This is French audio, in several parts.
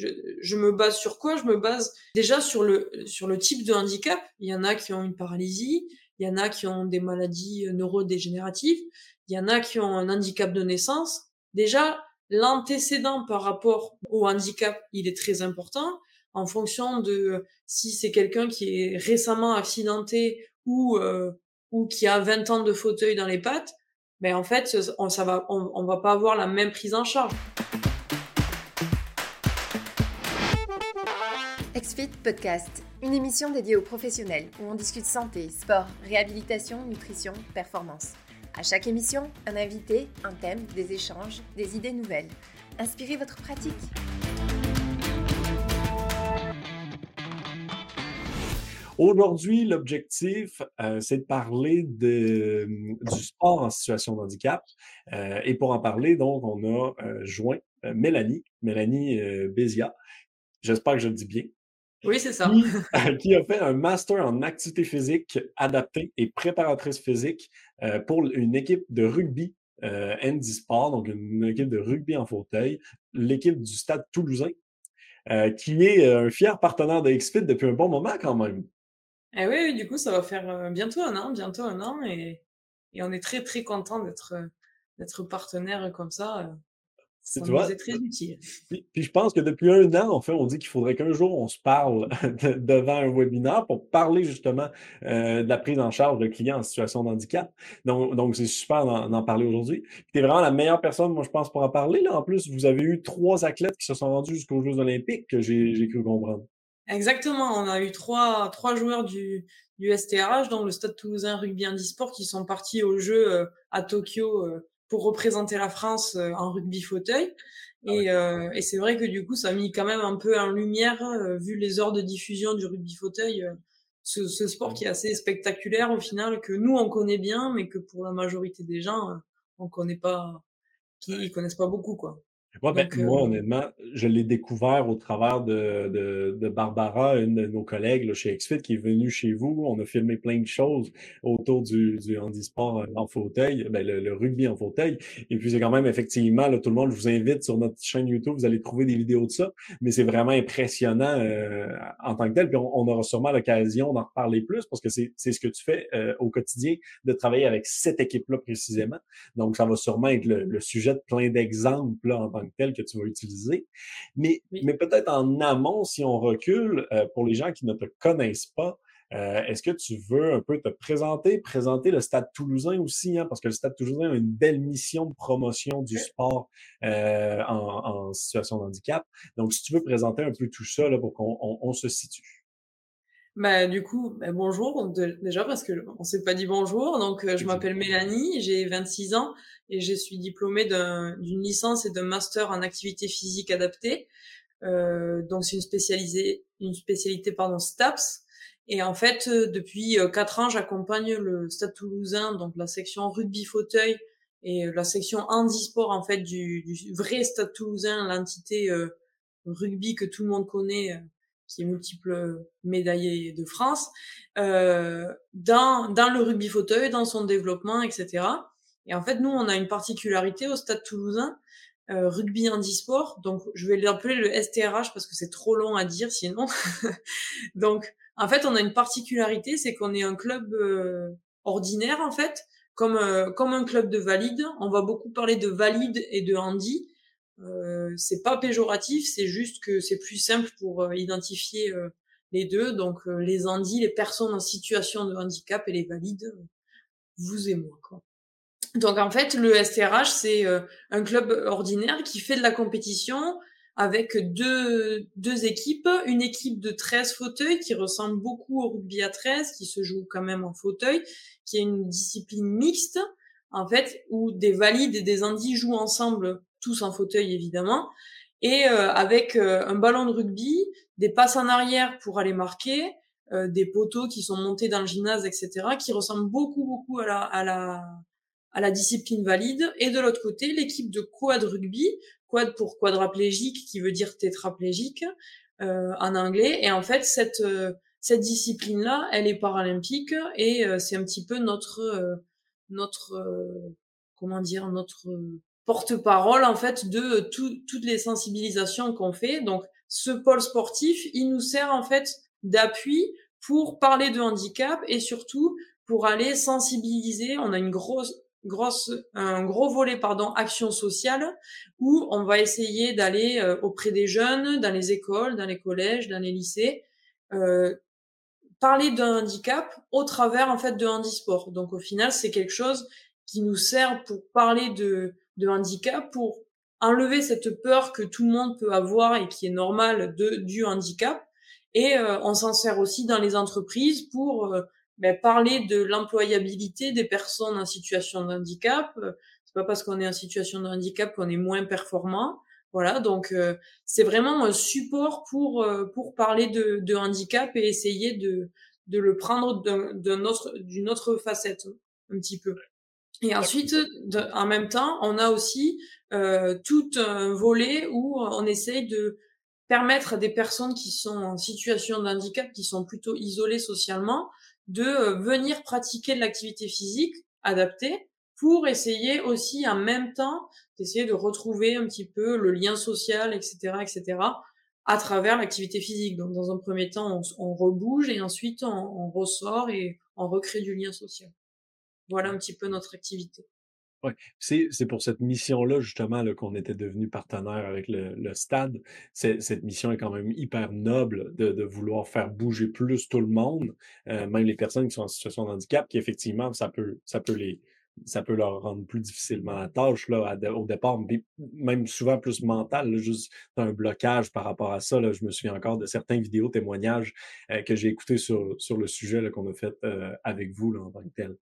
je, je, me base sur quoi? Je me base déjà sur le, sur le type de handicap. Il y en a qui ont une paralysie, il y en a qui ont des maladies neurodégénératives, il y en a qui ont un handicap de naissance. Déjà, l'antécédent par rapport au handicap, il est très important en fonction de si c'est quelqu'un qui est récemment accidenté ou euh, ou qui a 20 ans de fauteuil dans les pattes, ben en fait on, ça on va pas avoir la même prise en charge. Podcast, une émission dédiée aux professionnels où on discute santé, sport, réhabilitation, nutrition, performance. À chaque émission, un invité, un thème, des échanges, des idées nouvelles. Inspirez votre pratique. Aujourd'hui, l'objectif, euh, c'est de parler du sport en situation de handicap. Euh, et pour en parler, donc, on a euh, joint Mélanie, Mélanie Bézia. J'espère que je le dis bien. Oui, c'est ça. Qui, a fait un master en activité physique adaptée et préparatrice physique pour une équipe de rugby euh, Sport, donc une équipe de rugby en fauteuil, l'équipe du Stade toulousain, qui est un fier partenaire de XFIT depuis un bon moment quand même. Eh oui, du coup, ça va faire euh, bientôt un an, bientôt un an, et, et on est très très content d'être euh, d'être partenaire comme ça. Euh, ça nous est très utile. Puis, je pense que depuis un an, en fait, on dit qu'il faudrait qu'un jour on se parle devant un webinaire pour parler justement de la prise en charge de clients en situation de handicap. Donc, donc c'est super d'en parler aujourd'hui. Tu es vraiment la meilleure personne, moi, je pense, pour en parler. Là. En plus, vous avez eu trois athlètes qui se sont rendus jusqu'aux Jeux olympiques, que j'ai cru comprendre. Exactement, on a eu trois, trois joueurs du, du STRH, dans le Stade Toulousain Rugby Handisport, qui sont partis au jeu euh, à Tokyo euh, pour représenter la France euh, en rugby fauteuil. Ah et, et c'est vrai que du coup, ça a mis quand même un peu en lumière, vu les heures de diffusion du rugby fauteuil, ce, ce, sport qui est assez spectaculaire au final, que nous on connaît bien, mais que pour la majorité des gens, on connaît pas, qui connaissent pas beaucoup quoi. Moi, ben, moi, honnêtement, je l'ai découvert au travers de, de, de, Barbara, une de nos collègues là, chez XFIT, qui est venue chez vous. On a filmé plein de choses autour du, du handisport en fauteuil, ben, le, rugby en fauteuil. Et puis, c'est quand même effectivement, là, tout le monde, je vous invite sur notre chaîne YouTube, vous allez trouver des vidéos de ça. Mais c'est vraiment impressionnant euh, en tant que tel. Puis, on, on aura sûrement l'occasion d'en reparler plus parce que c'est ce que tu fais euh, au quotidien, de travailler avec cette équipe-là précisément. Donc, ça va sûrement être le, le sujet de plein d'exemples en tant que tel que tu vas utiliser. Mais, mais peut-être en amont, si on recule, euh, pour les gens qui ne te connaissent pas, euh, Est-ce que tu veux un peu te présenter, présenter le Stade toulousain aussi, hein, parce que le Stade toulousain a une belle mission de promotion du sport euh, en, en, situation de handicap. Donc, si tu veux présenter un peu tout ça là, pour qu'on on, se situe. Bah, du coup, bah, bonjour déjà parce que on s'est pas dit bonjour. Donc, euh, je m'appelle Mélanie, j'ai 26 ans et je suis diplômée d'une licence et d'un master en activité physique adaptée. Euh, donc, c'est une spécialisée, une spécialité pardon STAPS. Et en fait, euh, depuis euh, quatre ans, j'accompagne le Stade Toulousain, donc la section rugby fauteuil et la section handisport en fait du, du vrai Stade Toulousain, l'entité rugby que tout le monde connaît qui est multiple médaillé de France, euh, dans, dans le rugby fauteuil, dans son développement, etc. Et en fait, nous, on a une particularité au Stade Toulousain, euh, rugby handisport. Donc, je vais l'appeler le STRH parce que c'est trop long à dire sinon. donc, en fait, on a une particularité, c'est qu'on est un club euh, ordinaire en fait, comme euh, comme un club de valide. On va beaucoup parler de valide et de handi. Euh, c'est pas péjoratif, c'est juste que c'est plus simple pour euh, identifier euh, les deux. Donc les handis, les personnes en situation de handicap et les valides, vous et moi. Quoi. Donc en fait, le STRH, c'est un club ordinaire qui fait de la compétition avec deux, deux équipes. Une équipe de 13 fauteuils qui ressemble beaucoup au rugby à 13, qui se joue quand même en fauteuil, qui est une discipline mixte, en fait, où des valides et des handis jouent ensemble tous en fauteuil évidemment, et euh, avec euh, un ballon de rugby, des passes en arrière pour aller marquer, euh, des poteaux qui sont montés dans le gymnase, etc., qui ressemblent beaucoup beaucoup à la, à la, à la discipline valide. Et de l'autre côté, l'équipe de quad rugby, quad pour quadraplégique, qui veut dire tétraplégique en anglais. Et en fait, cette cette discipline-là, elle est paralympique et c'est un petit peu notre notre comment dire notre porte-parole en fait de toutes les sensibilisations qu'on fait. Donc ce pôle sportif, il nous sert en fait d'appui pour parler de handicap et surtout pour aller sensibiliser. On a une grosse grosse un gros volet pardon action sociale où on va essayer d'aller euh, auprès des jeunes dans les écoles dans les collèges dans les lycées euh, parler d'un handicap au travers en fait de handisport donc au final c'est quelque chose qui nous sert pour parler de de handicap pour enlever cette peur que tout le monde peut avoir et qui est normale de du handicap et euh, on s'en sert aussi dans les entreprises pour euh, ben, parler de l'employabilité des personnes en situation de handicap. C'est pas parce qu'on est en situation de handicap qu'on est moins performant. Voilà, donc euh, c'est vraiment un support pour pour parler de, de, handicap et essayer de de le prendre d'un autre d'une autre facette un petit peu. Et ensuite, en même temps, on a aussi euh, tout un volet où on essaye de permettre à des personnes qui sont en situation de handicap, qui sont plutôt isolées socialement, de euh, venir pratiquer de l'activité physique adaptée pour essayer aussi en même temps d'essayer de retrouver un petit peu le lien social, etc., etc., à travers l'activité physique. Donc, dans un premier temps, on, on rebouge et ensuite on, on, ressort et on recrée du lien social. Voilà un petit peu notre activité. Oui, c'est c'est pour cette mission-là, justement, là, qu'on était devenu partenaire avec le le stade. cette mission est quand même hyper noble de de vouloir faire bouger plus tout le monde, euh, même les personnes qui sont en situation de handicap, qui effectivement, ça peut ça peut les ça peut leur rendre plus difficilement la tâche là, au départ, même souvent plus mental, juste un blocage par rapport à ça. Là, je me souviens encore de certains vidéos témoignages euh, que j'ai écoutés sur, sur le sujet qu'on a fait euh, avec vous là, en tant que tel.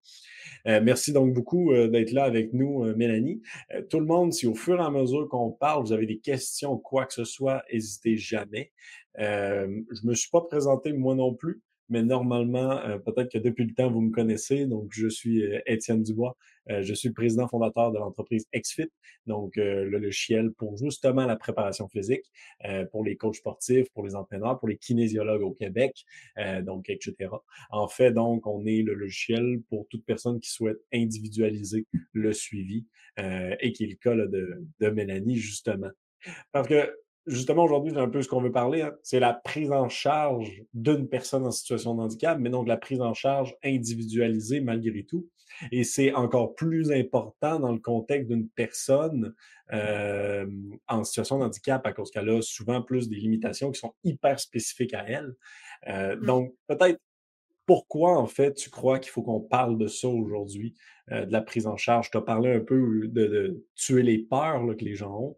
Euh, merci donc beaucoup d'être là avec nous, Mélanie. tout le monde, si au fur et à mesure qu'on parle, vous avez des questions, quoi que ce soit, n'hésitez jamais. je me suis pas présenté moi non plus mais normalement, euh, peut-être que depuis le temps, vous me connaissez. Donc, je suis euh, Étienne Dubois. Euh, je suis président fondateur de l'entreprise XFIT, donc le logiciel pour justement la préparation physique, pour les coachs sportifs, pour les entraîneurs, pour les kinésiologues au Québec, donc etc. En fait, donc, on est le logiciel pour toute personne qui souhaite individualiser le suivi et qui est le cas de, de Mélanie, justement. Parce que justement, aujourd'hui, c'est un peu ce qu'on veut parler. Hein. C'est la prise en charge d'une personne en situation de handicap, mais donc la prise en charge individualisée malgré tout. Et c'est encore plus important dans le contexte d'une personne euh, en situation de handicap à cause qu'elle a souvent plus des limitations qui sont hyper spécifiques à elle. Euh, mmh. Donc, peut-être pourquoi, en fait, tu crois qu'il faut qu'on parle de ça aujourd'hui, euh, de la prise en charge? Tu as parlé un peu de, tuer les peurs que les gens ont.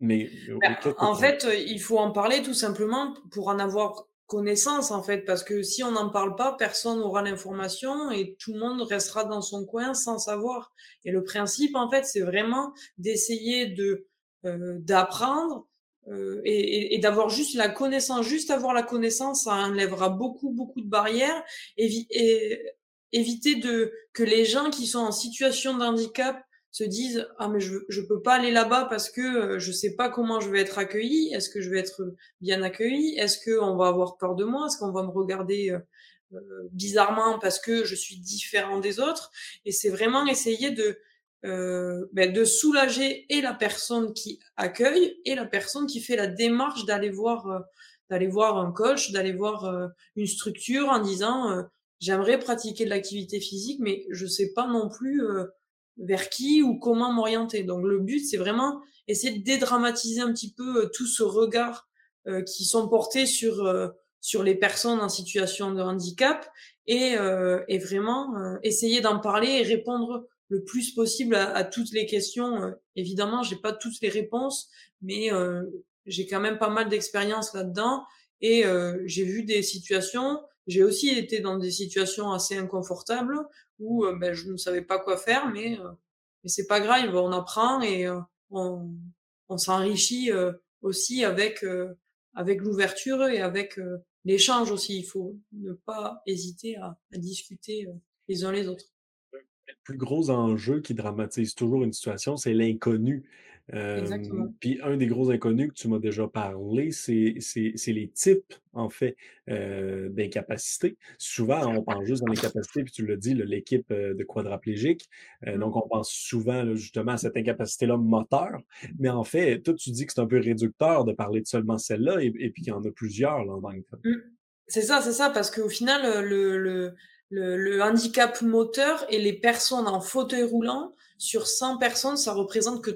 Mais bah, en fait, il faut en parler tout simplement pour en avoir connaissance en fait, parce que si on n'en parle pas, personne n'aura l'information et tout le monde restera dans son coin sans savoir. Et le principe en fait, c'est vraiment d'essayer de euh, d'apprendre euh, et, et, d'avoir juste la connaissance. Juste avoir la connaissance, ça enlèvera beaucoup beaucoup de barrières et, et éviter de que les gens qui sont en situation de handicap se disent ah mais je je peux pas aller là-bas parce que euh, je sais pas comment je vais être accueilli est-ce que je vais être bien accueilli est-ce que on va avoir peur de moi? Est-ce qu'on va me regarder euh, euh, bizarrement parce que je suis différent des autres et c'est vraiment essayer de ben, de soulager et la personne qui accueille et la personne qui fait la démarche d'aller voir d'aller voir un coach d'aller voir une structure en disant j'aimerais pratiquer de l'activité physique mais je sais pas non plus vers qui ou comment m'orienter. Donc le but, c'est vraiment essayer de dédramatiser un petit peu euh, tout ce regard euh, qui sont portés sur euh, sur les personnes en situation de handicap et, et vraiment essayer d'en parler et répondre le plus possible à, toutes les questions. évidemment, j'ai pas toutes les réponses, mais j'ai quand même pas mal d'expérience là-dedans et j'ai vu des situations. J'ai aussi été dans des situations assez inconfortables où euh, ben, je ne savais pas quoi faire, mais, euh, mais c'est pas grave, on apprend et euh, on, on s'enrichit aussi avec, avec l'ouverture et avec l'échange aussi. Il faut ne pas hésiter à, à discuter les uns les autres. Le plus gros enjeu qui dramatise toujours une situation, c'est l'inconnu. Puis un des gros inconnus que tu m'as déjà parlé, c'est les types, en fait, d'incapacité. Souvent, on pense juste dans l'incapacité, puis tu l'as dit, l'équipe de quadraplégiques. Mmh. donc, on pense souvent justement à cette incapacité-là moteur. Mais en fait, toi, tu dis que c'est un peu réducteur de parler de seulement celle-là, et, puis qu'il y en a plusieurs là, dans mmh. C'est ça, c'est ça, parce qu'au final, le, le, le, handicap moteur et les personnes en fauteuil roulant, sur 100 personnes, ça représente que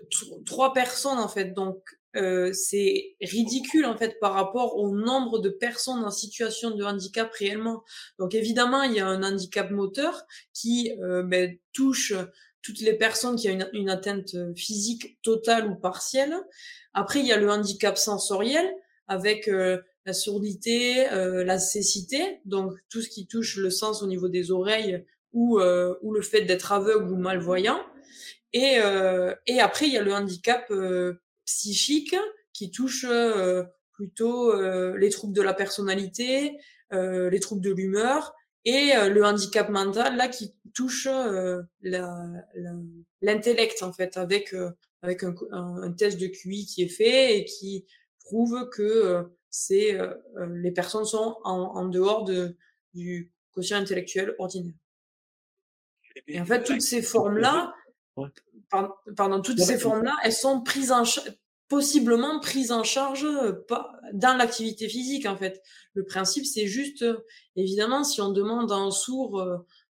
3 personnes en fait. Donc euh, c'est ridicule en fait par rapport au nombre de personnes en situation de handicap réellement. Donc évidemment, il y a un handicap moteur qui euh, ben, touche toutes les personnes qui ont une, une, atteinte physique totale ou partielle. Après, il y a le handicap sensoriel avec euh, la surdité, euh, la cécité, donc tout ce qui touche le sens au niveau des oreilles ou, euh, ou le fait d'être aveugle ou malvoyant. Et, euh, et après, il y a le handicap psychique qui touche plutôt les troubles de la personnalité, les troubles de l'humeur et le handicap mental là qui touche l'intellect en fait avec avec un, un, test de QI qui est fait et qui prouve que c'est euh, euh, les personnes sont en, dehors de, du quotient intellectuel ordinaire. Et en fait, toutes ces formes-là, pardon, toutes ces formes-là, elles sont prises en possiblement prises en charge euh, dans l'activité physique en fait. Le principe c'est juste évidemment si on demande à un sourd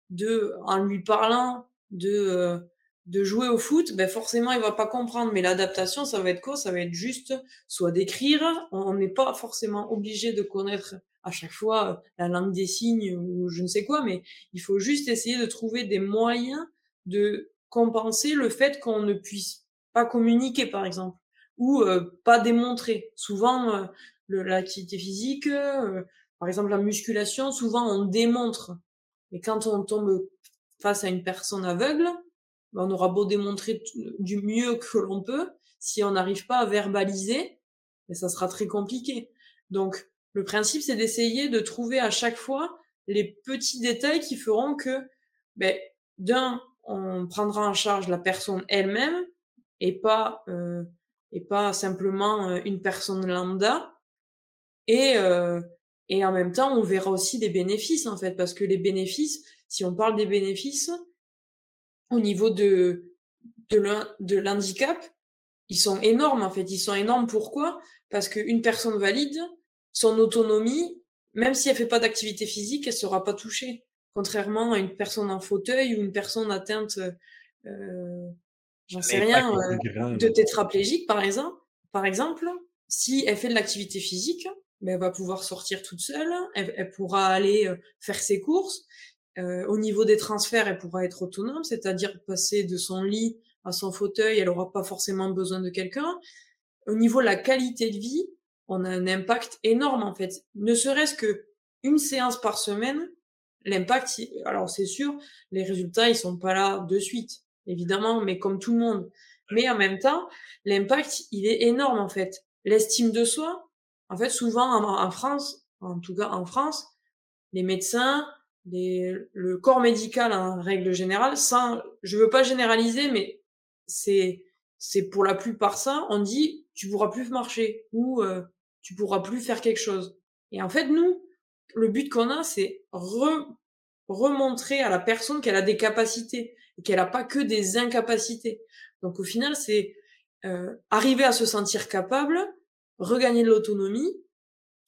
de en lui parlant de de jouer au foot, ben forcément il va pas comprendre. Mais l'adaptation, ça va être quoi? Ça va être juste soit d'écrire. On n'est pas forcément obligé de connaître à chaque fois euh, la langue des signes ou je ne sais quoi, mais il faut juste essayer de trouver des moyens de compenser le fait qu'on ne puisse pas communiquer, par exemple, ou euh, pas démontrer. Souvent, euh, l'activité physique, par exemple la musculation, souvent on démontre. Mais quand on tombe face à une personne aveugle, on aura beau démontrer du mieux que l'on peut, si on n'arrive pas à verbaliser, mais ça sera très compliqué. Donc, le principe, c'est d'essayer de trouver à chaque fois les petits détails qui feront que, ben, d'un, on prendra en charge la personne elle-même et pas euh, et pas simplement euh, une personne lambda. Et euh, et en même temps, on verra aussi des bénéfices en fait, parce que les bénéfices, si on parle des bénéfices, au niveau de, de l'handicap, ils sont énormes en fait. Ils sont énormes pourquoi? Parce qu'une personne valide, son autonomie, même si elle fait pas d'activité physique, elle sera pas touchée. Contrairement à une personne en fauteuil ou une personne atteinte, euh, j'en sais rien, euh, de tétraplégique par exemple. Par exemple, si elle fait de l'activité physique, ben, elle va pouvoir sortir toute seule, elle pourra aller euh, faire ses courses, euh, au niveau des transferts, elle pourra être autonome, c'est-à-dire passer de son lit à son fauteuil, elle aura pas forcément besoin de quelqu'un. Au niveau de la qualité de vie, on a un impact énorme en fait. Ne serait-ce que une séance par semaine, l'impact, alors c'est sûr, les résultats ils sont pas là de suite, évidemment, mais comme tout le monde. Mais en même temps, l'impact il est énorme en fait. L'estime de soi, en fait, souvent en France, en tout cas en France, les médecins, le corps médical en règle générale, ça, je veux pas généraliser, mais c'est c'est pour la plupart ça. On dit tu pourras plus marcher ou euh, tu pourras plus faire quelque chose. Et en fait, nous, le but qu'on a, c'est remontrer à la personne qu'elle a des capacités et qu'elle a pas que des incapacités. Donc au final, c'est euh, arriver à se sentir capable, regagner de l'autonomie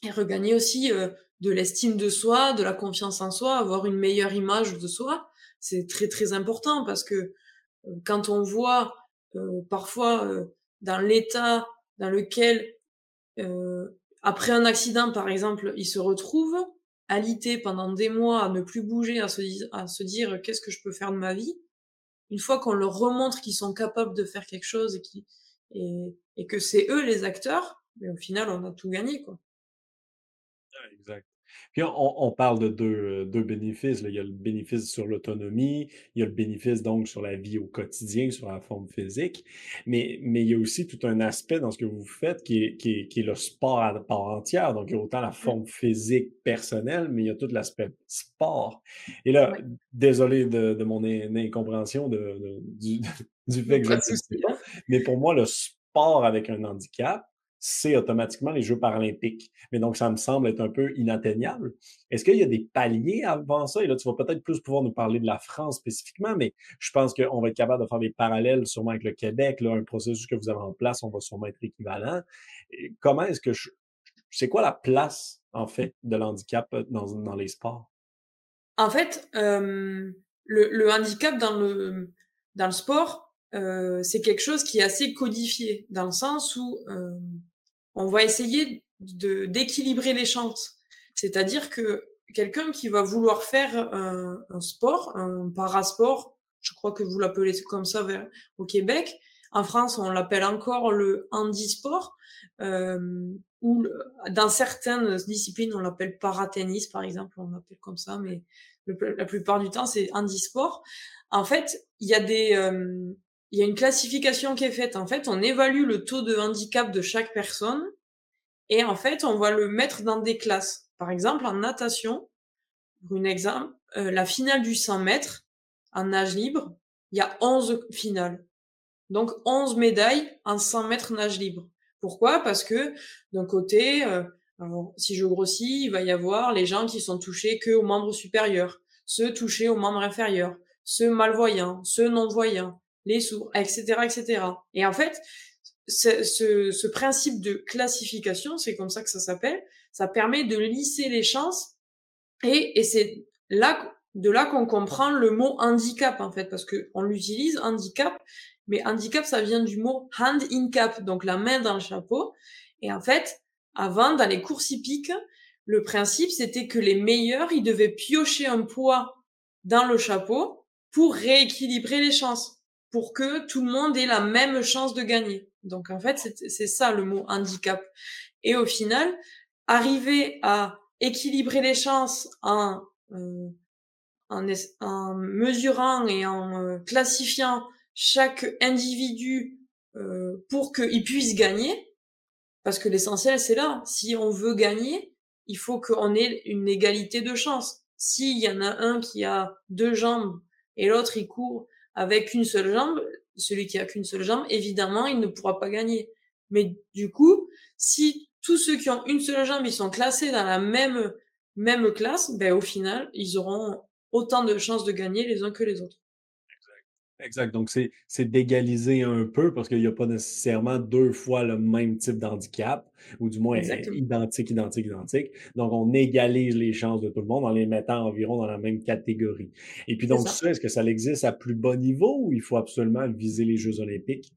et regagner aussi euh, de l'estime de soi, de la confiance en soi, avoir une meilleure image de soi, c'est très très important parce que euh, quand on voit euh, parfois euh, dans l'état dans lequel après un accident par exemple, il se retrouve alité pendant des mois à ne plus bouger, à se, dire qu'est-ce que je peux faire de ma vie, une fois qu'on leur remontre qu'ils sont capables de faire quelque chose et, et que c'est eux les acteurs, mais au final on a tout gagné quoi. Puis on, parle de deux, deux bénéfices. Il y a le bénéfice sur l'autonomie, il y a le bénéfice donc sur la vie au quotidien, sur la forme physique, mais, mais il y a aussi tout un aspect dans ce que vous faites qui est, qui est, qui est le sport à part entière. Donc, il y a autant la mmh. forme physique personnelle, mais il y a tout l'aspect sport. Et là, désolé de, de mon incompréhension de, du, du fait que je ne sais pas, mais pour moi, le sport avec un handicap, c'est automatiquement les Jeux paralympiques. Mais donc, ça me semble être un peu inatteignable. Est-ce qu'il y a des paliers avant ça? Et là, tu vas peut-être plus pouvoir nous parler de la France spécifiquement, mais je pense qu'on va être capable de faire des parallèles sûrement avec le Québec. Là, un processus que vous avez en place, on va sûrement être équivalent. comment est-ce que. C'est quoi la place, en fait, de l'handicap dans, dans les sports? En fait, euh, le, handicap dans le, dans le sport, euh, c'est quelque chose qui est assez codifié, dans le sens où euh, on va essayer de d'équilibrer les chances. C'est-à-dire que quelqu'un qui va vouloir faire un, un, sport, un parasport, je crois que vous l'appelez comme ça au Québec, en France on l'appelle encore le handisport, euh, ou dans certaines disciplines on l'appelle paratennis par exemple, on l'appelle comme ça, mais la plupart du temps c'est handisport. En fait, il y a des euh, il y a une classification qui est faite. En fait, on évalue le taux de handicap de chaque personne et en fait, on va le mettre dans des classes. Par exemple, en natation, pour une exemple, euh, la finale du 100 mètres en nage libre, il y a 11 finales. Donc 11 médailles en 100 mètres nage libre. Pourquoi? Parce que d'un côté, euh, si je grossis, il va y avoir les gens qui sont touchés que aux membres supérieurs, ceux touchés aux membres inférieurs, ceux malvoyants, ceux non-voyants, les sourds, etc., etc. Et en fait, ce, ce, ce principe de classification, c'est comme ça que ça s'appelle, ça permet de lisser les chances et, et c'est là de là qu'on comprend le mot handicap en fait parce que on l'utilise handicap mais handicap ça vient du mot hand in cap donc la main dans le chapeau et en fait avant dans les courses hippiques le principe c'était que les meilleurs ils devaient piocher un poids dans le chapeau pour rééquilibrer les chances pour que tout le monde ait la même chance de gagner. Donc en fait, c'est ça le mot handicap. Et au final, arriver à équilibrer les chances en, euh, en, mesurant et en euh, classifiant chaque individu euh, pour qu'il puisse gagner, parce que l'essentiel c'est là. Si on veut gagner, il faut qu'on ait une égalité de chance. S'il y en a un qui a deux jambes et l'autre il court avec une seule jambe, celui qui a qu'une seule jambe, évidemment, il ne pourra pas gagner. Mais du coup, si tous ceux qui ont une seule jambe, ils sont classés dans la même même classe, ben au final, ils auront autant de chances de gagner les uns que les autres. Exact. Donc, c'est d'égaliser un peu parce qu'il n'y a pas nécessairement deux fois le même type d'handicap, ou du moins identique, identique, identique. Donc, on égalise les chances de tout le monde en les mettant environ dans la même catégorie. Et puis, donc, ça, est-ce que ça existe à plus bas niveau ou il faut absolument viser les Jeux olympiques?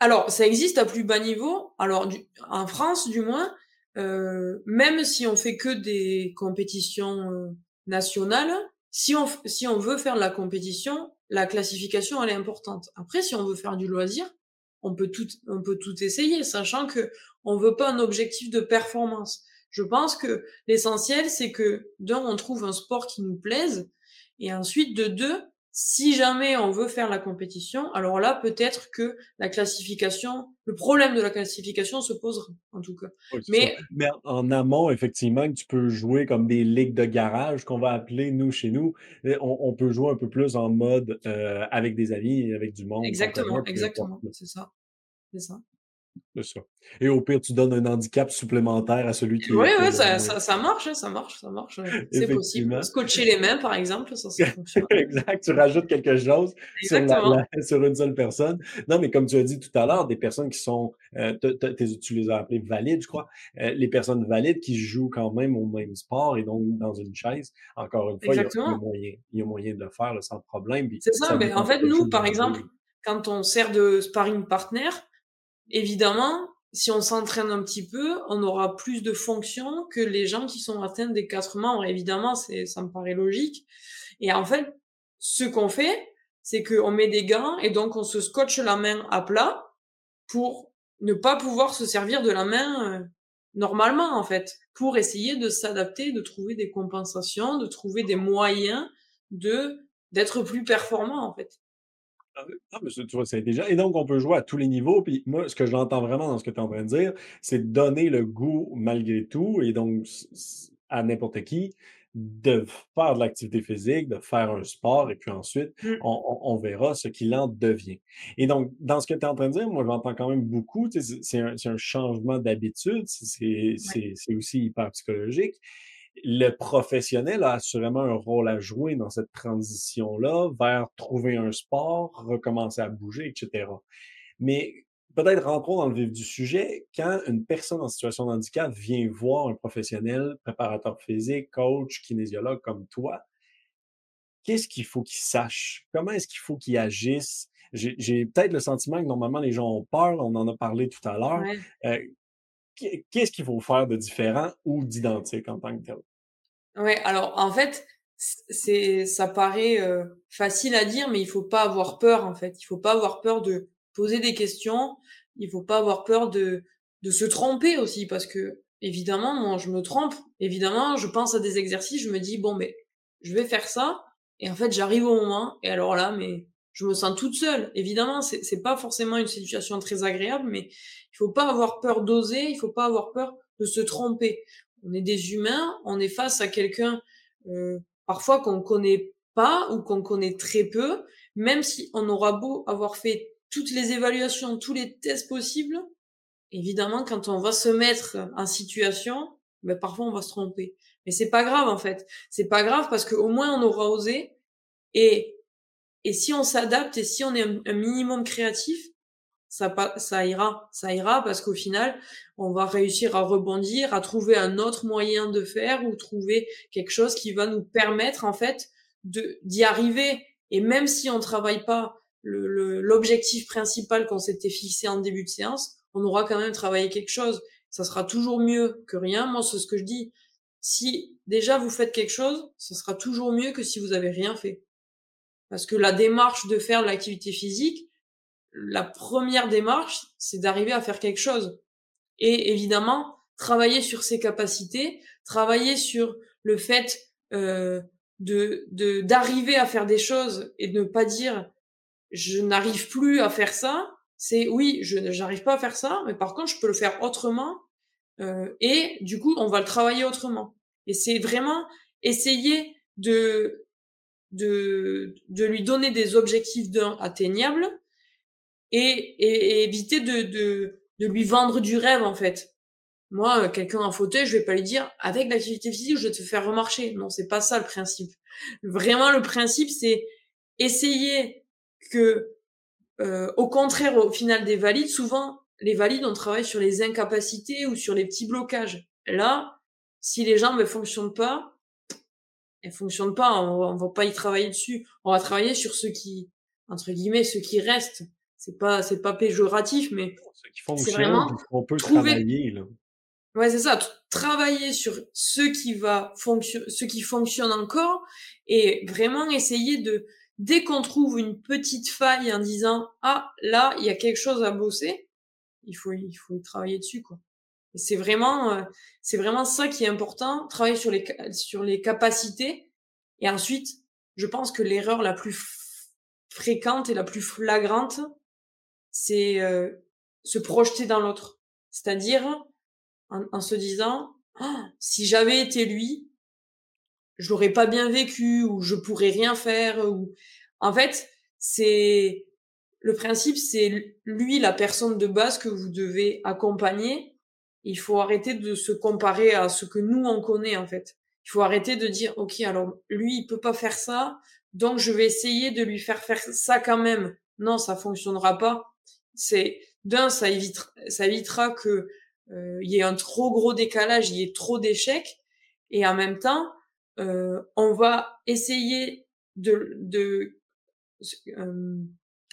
Alors, ça existe à plus bas niveau. Alors, en France, du moins, euh, même si on fait que des compétitions euh, nationales, si on, si on veut faire la compétition, la classification, elle est importante. Après, si on veut faire du loisir, on peut tout, on peut tout essayer, sachant que on veut pas un objectif de performance. Je pense que l'essentiel, c'est que d'un, on trouve un sport qui nous plaise, et ensuite de deux, si jamais on veut faire la compétition, alors là, peut-être que la classification, le problème de la classification se posera, en tout cas. mais, mais, en amont, effectivement, tu peux jouer comme des ligues de garage qu'on va appeler, nous, chez nous. On, on, peut jouer un peu plus en mode euh, avec des amis et avec du monde. Exactement, exactement, c'est ça. C'est ça. C'est ça. Et au pire, tu donnes un handicap supplémentaire à celui qui. Oui, oui, ça, ça, ça, marche, hein, ça marche, ça marche. C'est possible. Scotcher les mains, par exemple, ça, exact, tu rajoutes quelque chose sur, la, sur, une seule personne. Non, mais comme tu as dit tout à l'heure, des personnes qui sont, euh, tu les as appelées valides, je crois, euh, les personnes valides qui jouent quand même au même sport et donc dans une chaise, encore une fois, il y, a, moyen, il y a moyen de le faire sans problème. C'est ça, mais en fait, nous, par exemple, quand on sert de sparring partner, Évidemment, si on s'entraîne un petit peu, on aura plus de fonctions que les gens qui sont atteints des quatre membres. Évidemment, c'est, ça me paraît logique. Et en fait, ce qu'on fait, c'est qu'on met des gants et donc on se scotche la main à plat pour ne pas pouvoir se servir de la main euh, normalement, en fait, pour essayer de s'adapter, de trouver des compensations, de trouver des moyens de, d'être plus performant, en fait. Ah, mais tu vois, c'est déjà. Et donc, on peut jouer à tous les niveaux. Puis moi, ce que je l'entends vraiment dans ce que tu es en train de dire, c'est donner le goût malgré tout. Et donc, à n'importe qui de faire de l'activité physique, de faire un sport, et puis ensuite, mmh. on, verra ce qu'il en devient. Et donc, dans ce que tu es en train de dire, moi, j'entends quand même beaucoup, c'est un, un, changement d'habitude, c'est aussi hyper psychologique. Le professionnel a assurément un rôle à jouer dans cette transition-là vers trouver un sport, recommencer à bouger, etc. Mais peut-être rentrons dans le vif du sujet. Quand une personne en situation de handicap vient voir un professionnel, préparateur physique, coach, kinésiologue comme toi, qu'est-ce qu'il faut qu'il sache? Comment est-ce qu'il faut qu'il agisse? J'ai peut-être le sentiment que normalement les gens ont peur, on en a parlé tout à l'heure. Euh, qu'est-ce qu'il faut faire de différent ou d'identique en tant que tel? Oui, alors en fait, c'est ça paraît euh, facile à dire, mais il faut pas avoir peur en fait. Il faut pas avoir peur de poser des questions. Il faut pas avoir peur de, de se tromper aussi parce que évidemment, moi, je me trompe. Évidemment, je pense à des exercices, je me dis bon, mais je vais faire ça et en fait, j'arrive au moment et alors là, mais je me sens toute seule. Évidemment, c'est c'est pas forcément une situation très agréable, mais il faut pas avoir peur d'oser. Il faut pas avoir peur de se tromper. On est des humains, on est face à quelqu'un euh, parfois qu'on connaît pas ou qu'on connaît très peu, même si on aura beau avoir fait toutes les évaluations, tous les tests possibles, évidemment, quand on va se mettre en situation, ben, parfois on va se tromper. Mais c'est pas grave, en fait. C'est pas grave parce qu'au moins on aura osé. Et, et si on s'adapte et si on est un, minimum créatif, ça, ça ira. Ça ira parce qu'au final, on va réussir à rebondir, à trouver un autre moyen de faire ou trouver quelque chose qui va nous permettre, en fait, d'y arriver. Et même si on travaille pas l'objectif principal qu'on s'était fixé en début de séance, on aura quand même travaillé quelque chose. Ça sera toujours mieux que rien. Moi, c'est ce que je dis. Si déjà vous faites quelque chose, ça sera toujours mieux que si vous avez rien fait. Parce que la démarche de faire de l'activité physique, la première démarche, c'est d'arriver à faire quelque chose. Et évidemment, travailler sur ses capacités, travailler sur le fait euh, de d'arriver à faire des choses et de ne pas dire je n'arrive plus à faire ça, c'est oui, je n'arrive pas à faire ça, mais par contre, je peux le faire autrement. Euh, et du coup, on va le travailler autrement. Et c'est vraiment essayer de, de, de lui donner des objectifs atteignables et, et, éviter de, de, de lui vendre du rêve, en fait. Moi, euh, quelqu'un en fauteuil, je vais pas lui dire avec l'activité physique, je vais te faire remarcher. Non, c'est pas ça le principe. Vraiment, le principe, c'est essayer que, euh, au contraire, au final des valides, souvent, les valides, on travaille sur les incapacités ou sur les petits blocages. Là, si les jambes ne fonctionnent pas, elles fonctionnent pas, on, va pas y travailler dessus. On va travailler sur ce qui, entre guillemets, ce qui reste. C'est pas, c'est pas péjoratif, mais c'est vraiment on peut trouver... travailler. Là. Ouais, c'est ça. Travailler sur ce qui va fonctionner, ce qui fonctionne encore, et vraiment essayer de dès qu'on trouve une petite faille en disant ah là il y a quelque chose à bosser, il faut il faut y travailler dessus quoi. C'est vraiment euh, c'est vraiment ça qui est important, travailler sur les sur les capacités et ensuite je pense que l'erreur la plus fréquente et la plus flagrante c'est euh, se projeter dans l'autre, c'est-à-dire en, se disant ah, si j'avais été lui, je l'aurais pas bien vécu ou je pourrais rien faire ou en fait c'est le principe c'est lui la personne de base que vous devez accompagner. Il faut arrêter de se comparer à ce que nous on connaît en fait. Il faut arrêter de dire ok alors lui il peut pas faire ça donc je vais essayer de lui faire faire ça quand même non ça fonctionnera pas c'est d'un ça évitera ça évitera que euh, il y ait un trop gros décalage il y ait trop d'échecs et en même temps euh, on va essayer de, de euh,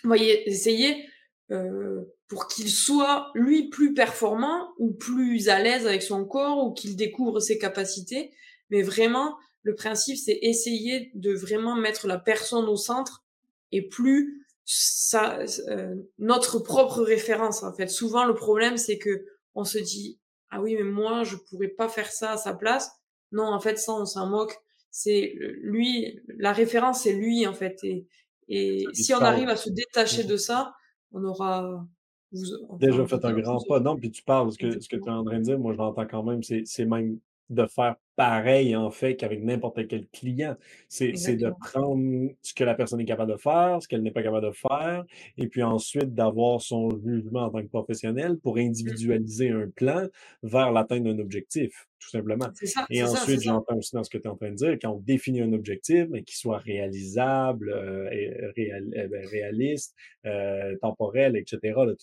voyez, essayer euh, pour qu'il soit lui plus performant ou plus à l'aise avec son corps ou qu'il découvre ses capacités. Mais vraiment, le principe, c'est essayer de vraiment mettre la personne au centre et plus ça, euh, notre propre référence. En fait, souvent le problème, c'est que on se dit ah oui, mais moi, je pourrais pas faire ça à sa place. Non, en fait, ça, on s'en moque c'est lui, la référence, c'est lui en fait. Et, et si on arrive à se détacher de ça, on aura déjà fait un grand pas. Non, puis tu parles, ce que, ce que tu es en train de dire, moi je l'entends quand même, c'est même de faire pareil, en fait, qu'avec n'importe quel client. C'est de prendre ce que la personne est capable de faire, ce qu'elle n'est pas capable de faire, et puis ensuite d'avoir son jugement en tant que professionnel pour mmh. individualiser un plan vers l'atteinte d'un objectif, tout simplement. et ensuite, j'entends aussi dans ce que tu es en train de dire, quand on définit un objectif, mais qu'il soit réalisable, euh, euh, ben, réaliste, euh, temporel, etc.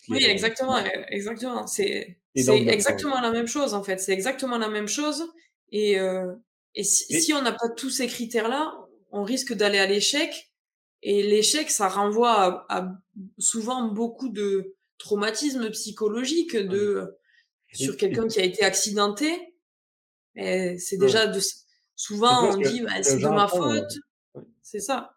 oui, exactement, exactement. C'est exactement la même chose, en fait. C'est exactement la même chose. Et, euh, et, si, on n'a pas tous ces critères-là, on risque d'aller à l'échec. Et l'échec, ça renvoie à, souvent beaucoup de traumatismes psychologiques de sur quelqu'un qui a été accidenté. C'est déjà de souvent on dit bah, c'est de ma faute. C'est ça.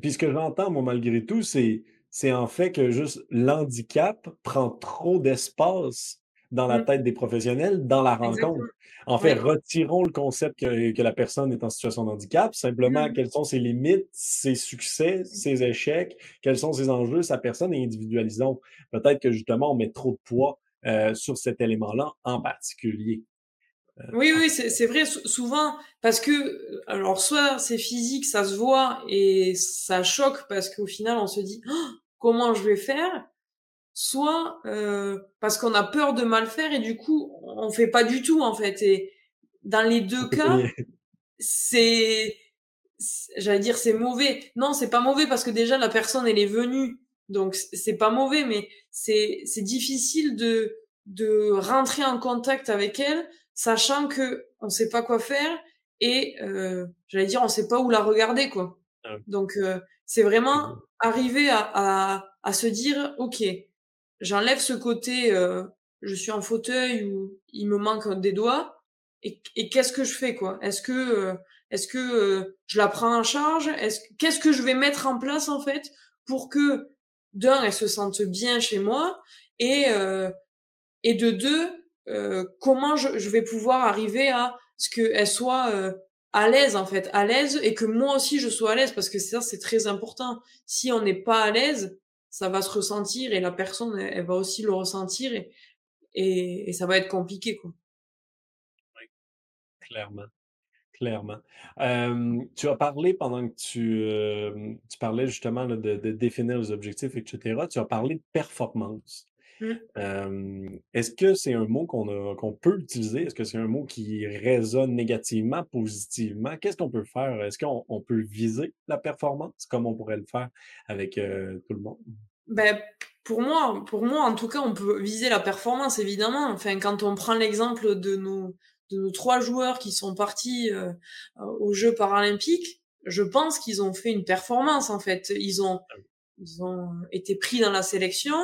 Puis ce que j'entends moi malgré tout, c'est c'est en fait que juste l'handicap prend trop d'espace dans la mmh. tête des professionnels, dans la rencontre. En fait, retirons le concept que, la personne est en situation de handicap, simplement mmh. quelles sont ses limites, ses succès, ses échecs, quels sont ses enjeux, sa personne et individualisons. Peut-être que justement, on met trop de poids euh, sur cet élément-là en particulier. Euh, oui, oui, c'est vrai, souvent, parce que, alors, soit c'est physique, ça se voit et ça choque parce qu'au final, on se dit, «Oh, comment je vais faire? Soit euh, parce qu'on a peur de mal faire et du coup on fait pas du tout en fait. Et dans les deux cas c'est j'allais dire c'est mauvais. Non c'est pas mauvais parce que déjà la personne elle est venue. Donc c'est pas mauvais mais c'est c'est difficile de de rentrer en contact avec elle sachant que on sait pas quoi faire et euh, j'allais dire on sait pas où la regarder quoi. Ah donc euh, c'est vraiment arriver à, à, à se dire ok j'enlève ce côté euh, je suis en fauteuil ou il me manque des doigts et, qu'est-ce que je fais quoi? Est-ce que euh, est-ce que euh, je la prends en charge? Est-ce qu'est-ce que je vais mettre en place en fait pour que d'un elle se sente bien chez moi et et de deux comment je, je, vais pouvoir arriver à ce qu'elle soit à l'aise en fait, à l'aise et que moi aussi je sois à l'aise? Parce que ça c'est très important. Si on n'est pas à l'aise, ça va se ressentir et la personne, elle, va aussi le ressentir et, ça va être compliqué, quoi. Oui, clairement. Clairement. tu as parlé pendant que tu, tu parlais justement de, de, définir les objectifs, etc. Tu as parlé de performance. Mmh. Est-ce que c'est un mot qu'on qu'on peut utiliser? Est-ce que c'est un mot qui résonne négativement, positivement? Qu'est-ce qu'on peut faire? Est-ce qu'on peut viser la performance comme on pourrait le faire avec tout le monde? Ben, pour moi, pour moi, en tout cas, on peut viser la performance, évidemment. Enfin, quand on prend l'exemple de nos, de nos trois joueurs qui sont partis euh, aux Jeux paralympiques, je pense qu'ils ont fait une performance, en fait. Ils ont, ah ils ont été pris dans la sélection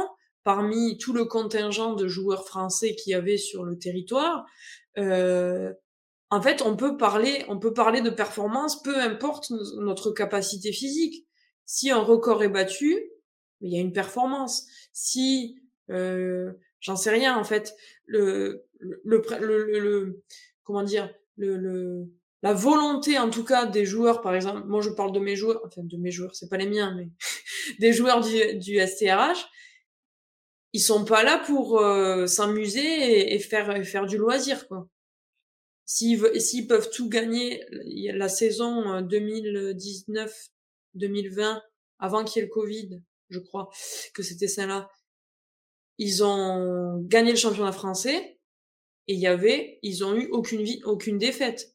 parmi tout le contingent de joueurs français qu'il y avait sur le territoire. Euh, en fait, on peut parler, on peut parler de performance, peu importe notre capacité physique. Si un record est battu, il y a une performance. Si euh, j'en sais rien en fait, le le, le, le, comment dire le, le la volonté en tout cas des joueurs par exemple, moi je parle de mes joueurs, enfin de mes joueurs, c'est pas les miens mais des joueurs du, du STRH, ils sont pas là pour euh, s'amuser et, faire faire du loisir quoi. S'ils s'ils peuvent tout gagner la saison 2019 2020 avant qu'il y ait le Covid je crois que c'était celle-là. Ils ont gagné le championnat français et il y avait, ils ont eu aucune vie, aucune défaite.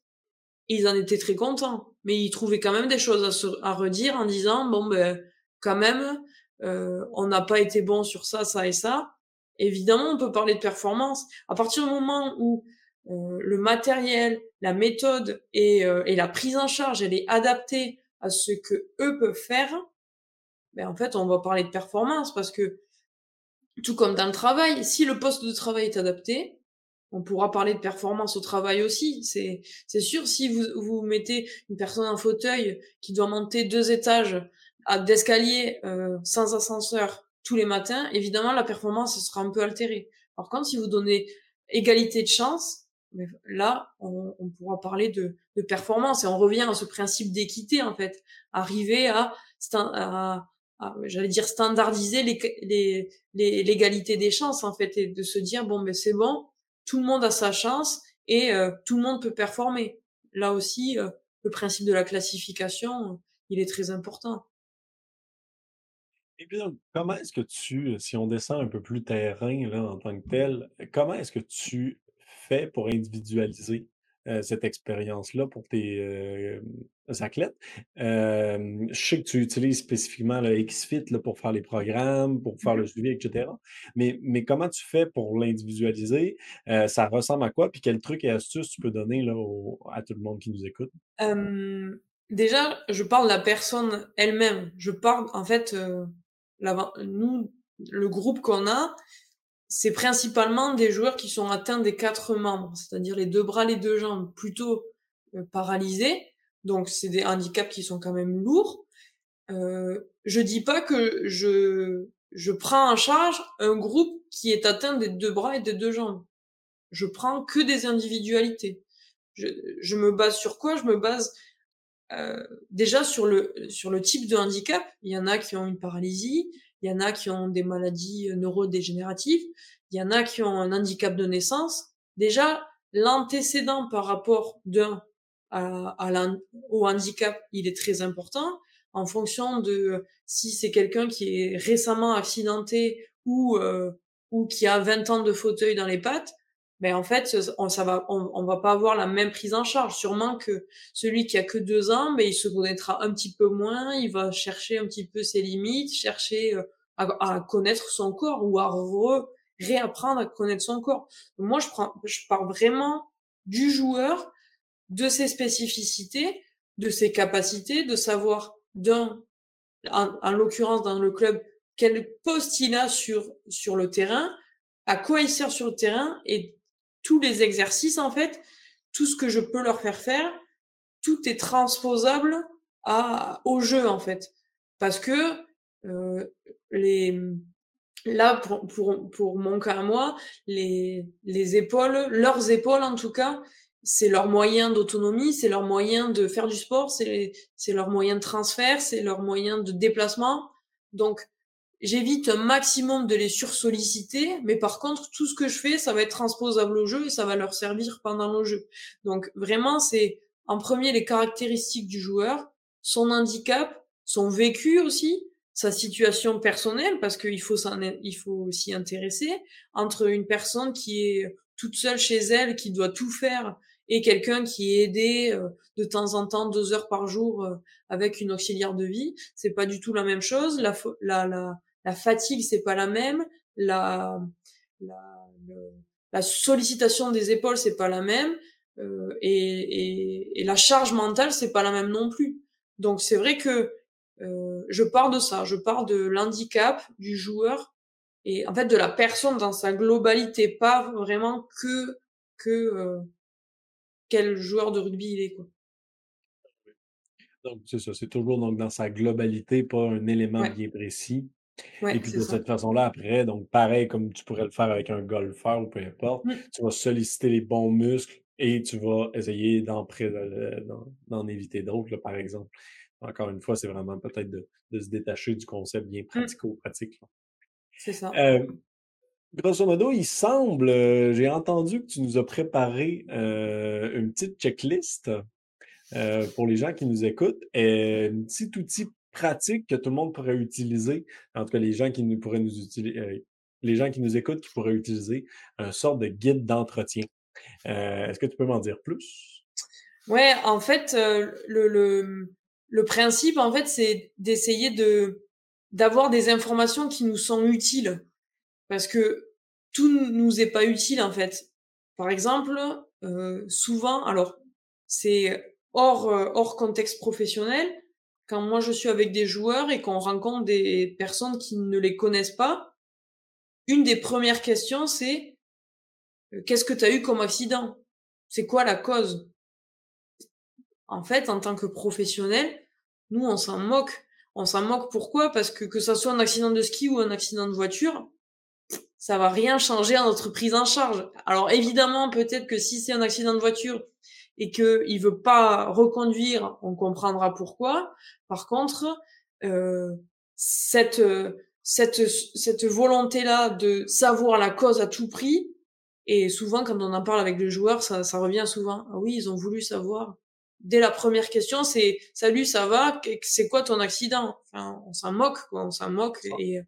ils en étaient très contents, mais ils trouvaient quand même des choses à, se, à redire en disant bon ben quand même euh, on n'a pas été bon sur ça, ça et ça. Évidemment, on peut parler de performance. À partir du moment où euh, le matériel, la méthode et, euh, et la prise en charge, elle est adaptée à ce que eux peuvent faire, ben en fait, on va parler de performance parce que tout comme dans le travail, si le poste de travail est adapté, on pourra parler de performance au travail aussi. C'est c'est sûr si vous vous mettez une personne en fauteuil qui doit monter deux étages à d'escalier euh, sans ascenseur tous les matins, évidemment la performance sera un peu altérée. Par contre, si vous donnez égalité de chance, ben, là on, pourra parler de, de performance et on revient à ce principe d'équité en fait, arriver à, à ah, j'allais dire standardiser les, l'égalité des chances en fait et de se dire bon mais c'est bon tout le monde a sa chance et euh, tout le monde peut performer là aussi, le principe de la classification, il est très important. Et bien, comment est-ce que tu, si on descend un peu plus terrain là, en tant que tel, comment est-ce que tu fais pour individualiser euh, cette expérience-là pour tes euh, athlètes? Euh, je sais que tu utilises spécifiquement le XFIT là, pour faire les programmes, pour faire le Mmh suivi, etc. Mais, mais comment tu fais pour l'individualiser? Euh, ça ressemble à quoi? Puis quel truc et astuce tu peux donner là, au- à tout le monde qui nous écoute? Déjà, je parle de la personne elle-même. Je parle en fait, nous, le groupe qu'on a, c'est principalement des joueurs qui sont atteints des 4 membres, c'est-à-dire les 2 bras, les 2 jambes, plutôt, heu, paralysés. Donc c'est des handicaps qui sont quand même lourds. Heu, je dis pas que je je prends en charge un groupe qui est atteint des 2 bras et des 2 jambes. Je prends que des individualités. Je je me base sur quoi? Je me base Heu, déjà sur le sur le type de handicap, il y en a qui ont une paralysie, il y en a qui ont des maladies, heu, neurodégénératives, il y en a qui ont un handicap de naissance. Déjà, l'antécédent par rapport d'un à à au handicap, il est très important en fonction de si c'est quelqu'un qui est récemment accidenté ou, heu, ou qui a 20 ans de fauteuil dans les pattes, ben en fait, on ça va on on va pas avoir la même prise en charge. Sûrement que celui qui a que 2 ans, mais il se connaîtra un petit peu moins, il va chercher un petit peu ses limites, chercher, heu, à à connaître son corps ou à re réapprendre à connaître son corps. Moi, je prends je pars vraiment du joueur, de ses spécificités, de ses capacités, de savoir d'un en en l'occurrence dans le club, quel poste il a sur sur le terrain, à quoi il sert sur le terrain et tous les exercices en fait, tout ce que je peux leur faire faire, tout est transposable à au jeu, en fait. Parce que, heu, les, là, pour pour pour mon cas à moi, les les épaules, leurs épaules en tout cas, c'est leur moyen d'autonomie, c'est leur moyen de faire du sport, c'est leur moyen de transfert, c'est leur moyen de déplacement. Donc J'évite un maximum de les sursolliciter, mais par contre, tout ce que je fais, ça va être transposable au jeu et ça va leur servir pendant le jeu. Donc vraiment, c'est en premier les caractéristiques du joueur, son handicap, son vécu aussi, sa situation personnelle, parce qu'il faut s'en, il faut s'y intéresser, entre une personne qui est toute seule chez elle, qui doit tout faire, et quelqu'un qui est aidé euh, de temps en temps deux heures par jour euh, avec une auxiliaire de vie, c'est pas du tout la même chose. La, la, la, la fatigue c'est pas la même, la, la, le, la sollicitation des épaules c'est pas la même, euh, et, et, et, la charge mentale c'est pas la même non plus. Donc c'est vrai que euh, je pars de ça, je pars de l'handicap du joueur et en fait de la personne dans sa globalité, pas vraiment que que euh, quel joueur de rugby il est quoi. Donc, c'est ça, c'est toujours donc, dans sa globalité, pas un élément Ouais. bien précis. Ouais, Et puis de ça. cette façon-là, après, donc pareil comme tu pourrais le faire avec un golfeur ou peu importe, Mmh. tu vas solliciter les bons muscles et tu vas essayer d'en, euh, d'en, éviter d'autres, par exemple. Encore une fois, c'est vraiment peut-être de, de se détacher du concept bien Mmh. pratico-pratique. C'est ça. Euh, grosso modo, il semble, euh, j'ai entendu que tu nous as préparé euh, une petite checklist pour les gens qui nous écoutent, et un petit outil pratique que tout le monde pourrait utiliser, en tout cas les gens qui nous pourraient nous utiliser, les gens qui nous écoutent qui pourraient utiliser une sorte de guide d'entretien. Euh, Est-ce que tu peux m'en dire plus? Ouais, en fait, euh, le, le, le principe, en fait, c'est d'essayer de d'avoir des informations qui nous sont utiles, parce que tout nous est pas utile en fait. Par exemple, euh, souvent, alors c'est hors euh, hors contexte professionnel, quand moi je suis avec des joueurs et qu'on rencontre des personnes qui ne les connaissent pas, une des premières questions c'est euh, qu'est-ce que tu as eu comme accident? C'est quoi la cause? En fait, en tant que professionnel, nous on s'en moque. On s'en moque pourquoi? Parce que que ça soit un accident de ski ou un accident de voiture, ça va rien changer à notre prise en charge. Alors évidemment, peut-être que si c'est un accident de voiture et que il veut pas reconduire, on comprendra pourquoi. Par contre, euh, cette cette cette volonté là de savoir la cause à tout prix Et souvent, quand on en parle avec les joueurs, ça, ça revient souvent. Ah oui, ils ont voulu savoir. Dès la première question, c'est salut, ça va? C'est quoi ton accident enfin, On s'en moque, quoi. On s'en moque. Et,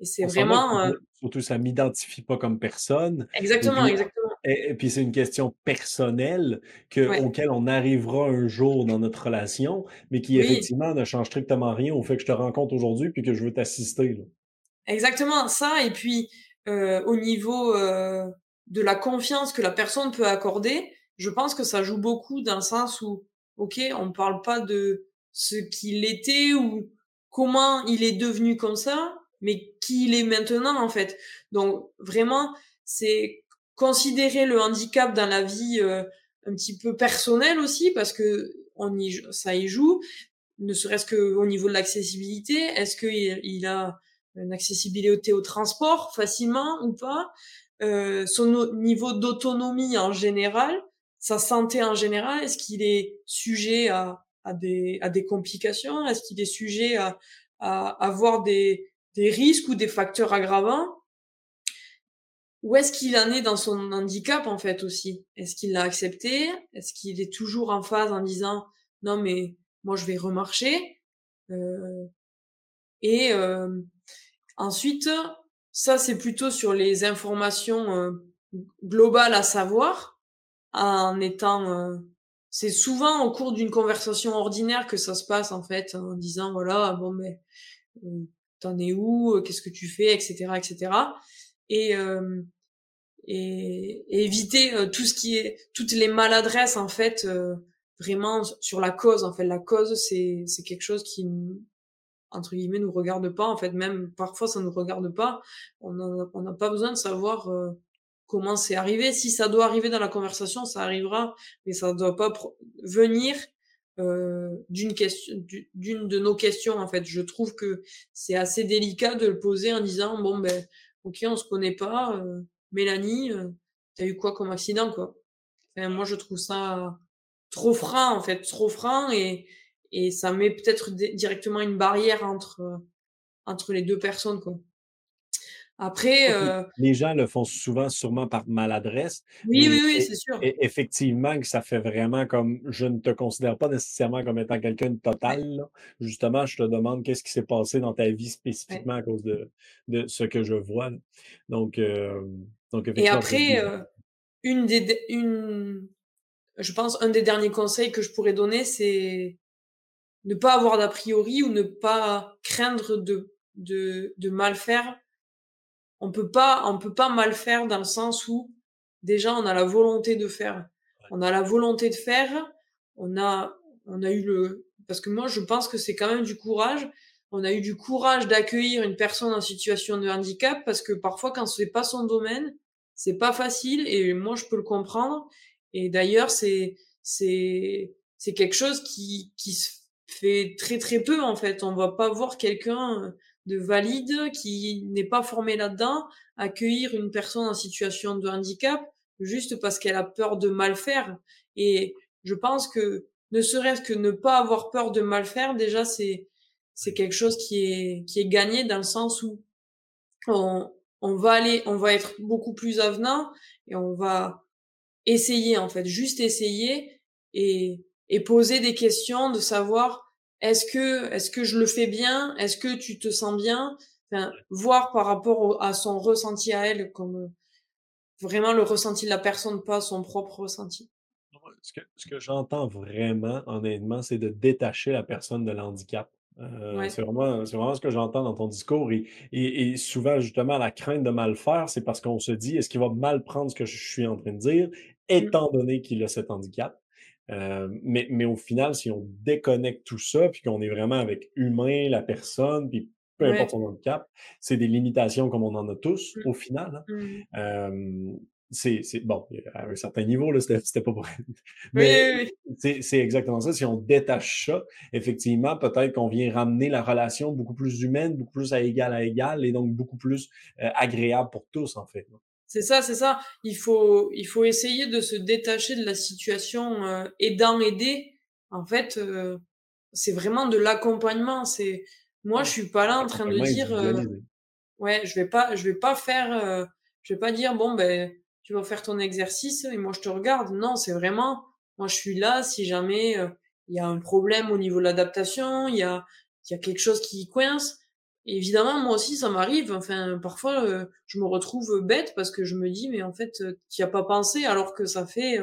et c'est vraiment. Euh surtout, ça m'identifie pas comme personne. Exactement, exactement. Et, puis c'est une question personnelle que, auquel on arrivera un jour dans notre relation, mais qui effectivement ne change strictement rien au fait que je te rencontre aujourd'hui puis que je veux t'assister. Exactement, ça. Et puis euh, au niveau euh, de la confiance que la personne peut accorder, je pense que ça joue beaucoup dans le sens où, ok, on parle pas de ce qu'il était ou comment il est devenu comme ça, mais qui il est maintenant en fait. Donc vraiment, c'est considérer le handicap dans la vie euh, un petit peu personnelle aussi parce que on y, ça y joue ne serait-ce que au niveau de l'accessibilité est-ce qu'il il a une accessibilité au transport facilement ou pas euh, son niveau d'autonomie en général sa santé en général est-ce qu'il est sujet à, à des à des complications est-ce qu'il est sujet à, à avoir des des risques ou des facteurs aggravants où est-ce qu'il en est dans son handicap en fait aussi? Est-ce qu'il l'a accepté? Est-ce qu'il est toujours en phase en disant non mais moi je vais remarcher euh, Et euh, ensuite, ça c'est plutôt sur les informations euh, globales à savoir, en étant euh, c'est souvent au cours d'une conversation ordinaire que ça se passe en fait, en disant voilà bon mais euh, t'en es où? Qu'est-ce que tu fais? Etc. etc. Et et, éviter euh, tout ce qui est toutes les maladresses en fait euh, vraiment sur la cause en fait. La cause c'est c'est quelque chose qui entre guillemets nous regarde pas en fait. Même parfois ça nous regarde pas. On n'a pas besoin de savoir euh, comment c'est arrivé. Si ça doit arriver dans la conversation ça arrivera mais ça ne doit pas venir d'une question d'une de nos questions en fait. Je trouve que c'est assez délicat de le poser en disant bon ben ok on se connaît pas Mélanie, euh, t'as eu quoi comme accident, quoi? Moi, je trouve ça trop franc, en fait, trop franc, et, et ça met peut-être directement une barrière entre, entre les deux personnes, quoi. Après, euh les gens le font souvent sûrement par maladresse. Oui, oui, oui, c'est sûr. Et effectivement que ça fait vraiment comme je ne te considère pas nécessairement comme étant quelqu'un de total. Justement, je te demande qu'est-ce qui s'est passé dans ta vie spécifiquement à cause de, de ce que je vois. Donc, euh, donc Et après, euh, une des, une, je pense, un des derniers conseils que je pourrais donner, c'est ne pas avoir d'a priori ou ne pas craindre de, de, de mal faire on peut pas, on peut pas mal faire dans le sens où déjà on a la volonté de faire. On a la volonté de faire. On a, on a eu le, parce que moi je pense que c'est quand même du courage. On a eu du courage d'accueillir une personne en situation de handicap parce que parfois quand ce n'est pas son domaine, c'est pas facile et moi je peux le comprendre. Et d'ailleurs c'est, c'est, c'est quelque chose qui, qui se fait très très peu en fait. On va pas voir quelqu'un de valide qui n'est pas formé là-dedans, accueillir une personne en situation de handicap juste parce qu'elle a peur de mal faire. Et je pense que ne serait-ce que ne pas avoir peur de mal faire, déjà c'est c'est quelque chose qui est qui est gagné dans le sens où on, on va aller, on va être beaucoup plus avenant et on va essayer en fait, juste essayer et et poser des questions de savoir est-ce que, est-ce que je le fais bien? Est-ce que tu te sens bien? Enfin, Voir par rapport à son ressenti à elle, comme vraiment le ressenti de la personne, pas son propre ressenti. Ce que, ce que j'entends vraiment, honnêtement, c'est de détacher la personne de l'handicap. Euh, c'est vraiment, vraiment ce que j'entends dans ton discours. Et, et, souvent, justement, la crainte de mal faire, c'est parce qu'on se dit, est-ce qu'il va mal prendre ce que je suis en train de dire, mmh. étant donné qu'il a cet handicap? Euh, mais, mais au final, si on déconnecte tout ça, puis qu'on est vraiment avec humain, la personne, puis peu importe son handicap, c'est des limitations comme on en a tous mmh. au final. Hein. Mmh. c'est, bon, à un certain niveau, là, c'était, pas pour... Mais c'est, exactement ça. Si on détache ça, effectivement, peut-être qu'on vient ramener la relation beaucoup plus humaine, beaucoup plus à égal à égal, et donc beaucoup plus euh, agréable pour tous, en fait. C'est ça, c'est ça. Il faut, il faut essayer de se détacher de la situation euh, aidant aider. En fait, euh, c'est vraiment de l'accompagnement. C'est moi, je suis pas là en train de dire, euh, ouais, je vais pas, je vais pas faire, euh, je vais pas dire bon ben, tu vas faire ton exercice et moi je te regarde. Non, c'est vraiment, moi je suis là si jamais euh, il y a un problème au niveau de l'adaptation, il y a, il y a quelque chose qui coince. Évidemment, moi aussi, ça m'arrive. Enfin, parfois, euh, je me retrouve bête parce que je me dis, mais en fait, tu as pas pensé alors que ça fait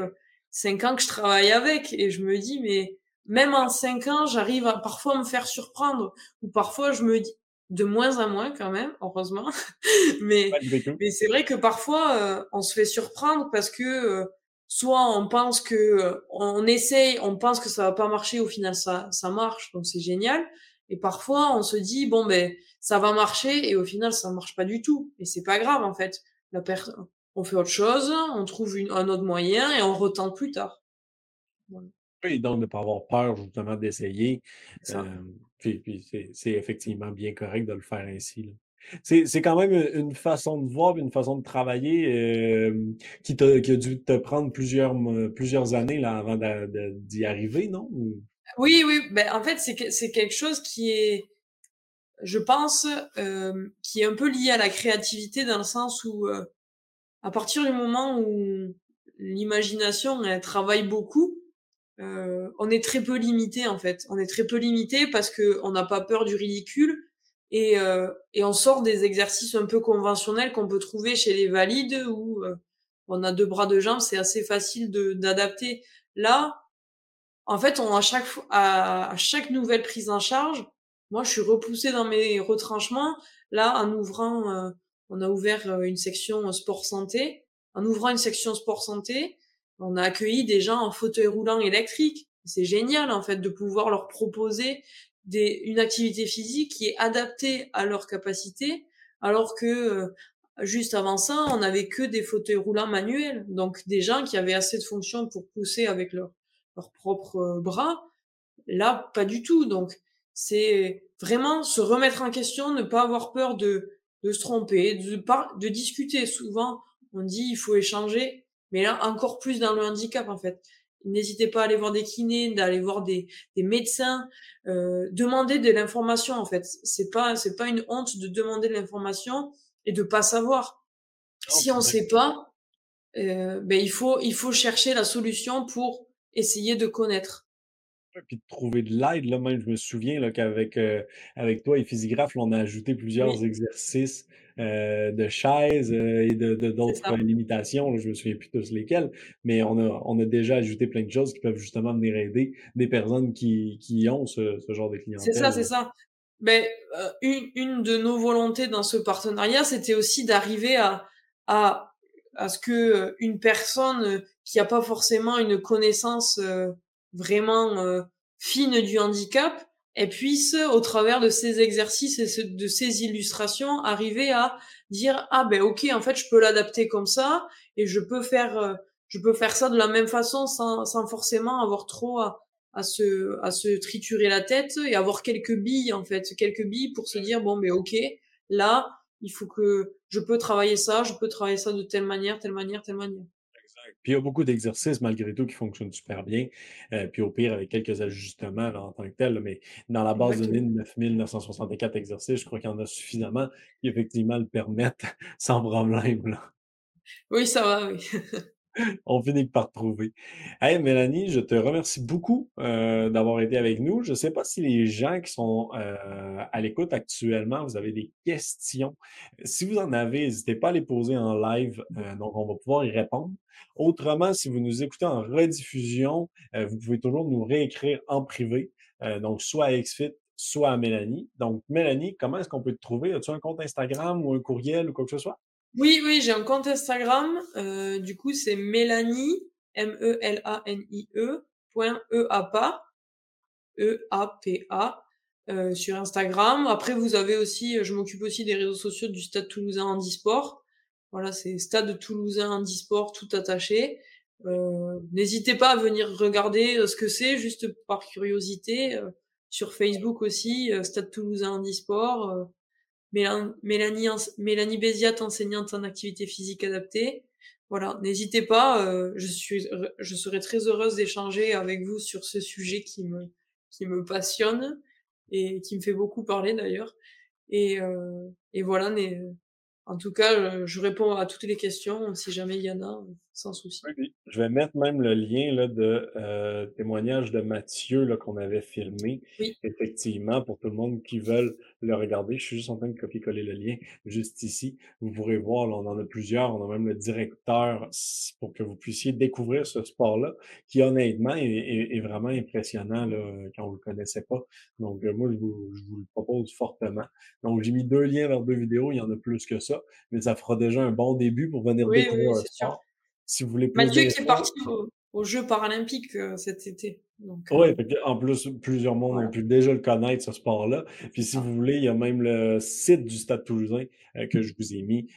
cinq ans que je travaille avec. Et je me dis, mais même en cinq ans, j'arrive à parfois me faire surprendre. Ou parfois, je me dis, de moins en moins quand même, heureusement. mais mais c'est vrai que parfois, euh, on se fait surprendre parce que euh, soit on pense que euh, on essaye, on pense que ça va pas marcher, au final ça ça marche, donc c'est génial. Et parfois, on se dit bon ben ça va marcher et au final ça marche pas du tout. Et c'est pas grave en fait. La personne, on fait autre chose, on trouve une, un autre moyen et on retente plus tard. Oui, donc de ne pas avoir peur justement d'essayer. puis, c'est effectivement bien correct de le faire ainsi. C'est quand même une façon de voir, une façon de travailler qui, a, qui, a, dû te prendre plusieurs, plusieurs années là, avant d'y arriver, non? Oui, oui. Ben, en fait, c'est quelque chose qui est, je pense, qui est un peu lié à la créativité dans le sens où, à partir du moment où l'imagination travaille beaucoup, euh, on est très peu limité en fait. On est très peu limité parce que on n'a pas peur du ridicule et, euh, et on sort des exercices un peu conventionnels qu'on peut trouver chez les valides où euh, on a deux bras deux jambes, c'est assez facile d'adapter. Là, en fait, on à chaque à chaque nouvelle prise en charge, moi je suis repoussée dans mes retranchements. Là, en ouvrant, on a ouvert une section sport santé. En ouvrant une section sport santé, on a accueilli des gens en fauteuil roulant électrique. C'est génial en fait de pouvoir leur proposer des, une activité physique qui est adaptée à leurs capacités, alors que euh, juste avant ça, on n'avait que des fauteuils roulants manuels, donc des gens qui avaient assez de fonctions pour pousser avec leurs leur propres euh, bras. Là, pas du tout. Donc, c'est vraiment se remettre en question, ne pas avoir peur de, de se tromper, de, de discuter. Souvent, on dit il faut échanger mais là encore plus dans le handicap en fait. N'hésitez pas à aller voir des kinés, d'aller voir des, des médecins, euh, demander de l'information en fait. C'est pas c'est pas une honte de demander de l'information et de pas savoir. si on sait pas, euh, ben il faut il faut chercher la solution pour essayer de connaître. Et puis de trouver de l'aide, là, même, je me souviens là, qu'avec euh, avec toi et Physigraphe, on a ajouté plusieurs exercices euh, de chaises euh, et de d'autres limitations. je me souviens plus tous lesquels, mais on a, on a déjà ajouté plein de choses qui peuvent justement venir aider des personnes qui, qui ont ce, ce genre de clientèle. C'est ça, c'est ça. Ben, une, une de nos volontés dans ce partenariat, c'était aussi d'arriver à, à, à ce que une personne qui n'a pas forcément une connaissance vraiment euh, fine du handicap, elle puisse, au travers de ces exercices et de ces illustrations, arriver à dire ah ben ok en fait je peux l'adapter comme ça et je peux faire euh, je peux faire ça de la même façon sans, sans forcément avoir trop à, à se à se triturer la tête et avoir quelques billes en fait quelques billes pour se dire bon ben ok là il faut que je peux travailler ça je peux travailler ça de telle manière telle manière telle manière puis il y a beaucoup d'exercices malgré tout qui fonctionnent super bien. Euh, puis au pire, avec quelques ajustements en tant que tel. mais dans la base de données de 9964 exercices, je crois qu'il y en a suffisamment qui effectivement le permettent sans problème. Là. Oui, ça va, oui. On finit par trouver. Hey Mélanie, je te remercie beaucoup euh, d'avoir été avec nous. Je ne sais pas si les gens qui sont euh, à l'écoute actuellement, vous avez des questions. Si vous en avez, n'hésitez pas à les poser en live, euh, donc on va pouvoir y répondre. Autrement, si vous nous écoutez en rediffusion, vous pouvez toujours nous réécrire en privé, donc soit à XFIT, soit à Mélanie. Donc Mélanie, comment est-ce qu'on peut te trouver? As-tu un compte Instagram ou un courriel ou quoi que ce soit? Oui, oui, j'ai un compte Instagram. Euh, du coup, c'est Mélanie, M-E-L-A-N-I-E, point E-A-P-A, E-A-P-A, euh, sur Instagram. Après, vous avez aussi, je m'occupe aussi des réseaux sociaux du Stade Toulousain Handisport. Voilà, c'est Stade Toulousain Handisport, tout attaché. Euh, N'hésitez pas à venir regarder euh, ce que c'est, juste par curiosité. Euh, sur Facebook aussi, Stade Toulousain Handisport. Mélanie, Mélanie Béziat, enseignante en activité physique adaptée. Voilà, n'hésitez pas, euh, je suis, je serai très heureuse d'échanger avec vous sur ce sujet qui me, qui me passionne et qui me fait beaucoup parler d'ailleurs. Et, euh, et voilà, en tout cas, je réponds à toutes les questions si jamais il y en a, sans souci. Oui, je vais mettre même le lien là, de euh, témoignage de Mathieu là, qu'on avait filmé, Oui. effectivement, pour tout le monde qui veulent le regarder. Je suis juste en train de copier-coller le lien juste ici. Vous pourrez voir, là, on en a plusieurs. On a même le directeur pour que vous puissiez découvrir ce sport-là, qui honnêtement est, est, vraiment impressionnant là, quand vous le connaissez pas. Donc, euh, moi, je vous, je vous le propose fortement. Donc, j'ai mis deux liens vers deux vidéos. Il y en a plus que ça, mais ça fera déjà un bon début pour venir découvrir oui, un sport. Sûr. Si vous voulez Mathieu qui est parti aux, Jeux paralympiques euh, cet été. Oui, euh, en plus, plusieurs mondes ont pu déjà le connaître, ce sport-là. Puis si vous voulez, il y a même le site du Stade Toulousain euh, que je vous ai mis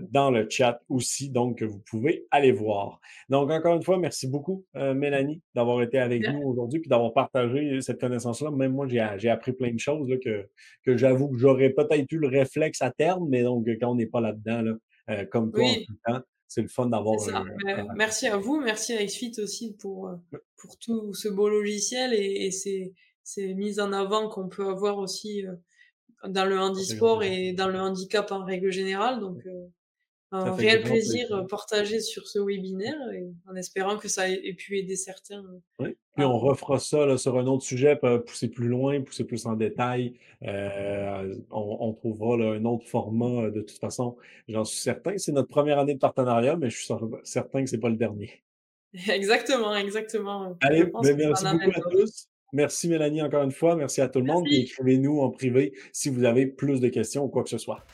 dans le chat aussi, donc que vous pouvez aller voir. Donc, encore une fois, merci beaucoup, Mélanie, d'avoir été avec nous aujourd'hui puis d'avoir partagé cette connaissance-là. Même moi, j'ai appris plein de choses là, que, que j'avoue que j'aurais peut-être eu le réflexe à terme, mais donc quand on n'est pas là-dedans, là, comme toi en tout temps, c'est le fun d'avoir. merci à vous, merci à XFIT aussi pour, euh, pour tout ce beau logiciel et, ces, ces, mises en avant qu'on peut avoir aussi euh, dans le handisport et dans le handicap en règle générale. Donc, euh, un réel plaisir partagé sur ce webinaire et en espérant que ça ait pu aider certains. Oui. Puis on refera ça là, sur un autre sujet, pousser plus loin, pousser plus en détail. Euh, on, trouvera là, un autre format de toute façon. J'en suis certain. C'est notre première année de partenariat, mais je suis certain que c'est pas le dernier. Exactement, exactement. Allez, ben, merci beaucoup à tous. Merci Mélanie encore une fois. Merci à tout le monde. Écrivez-nous en privé si vous avez plus de questions ou quoi que ce soit.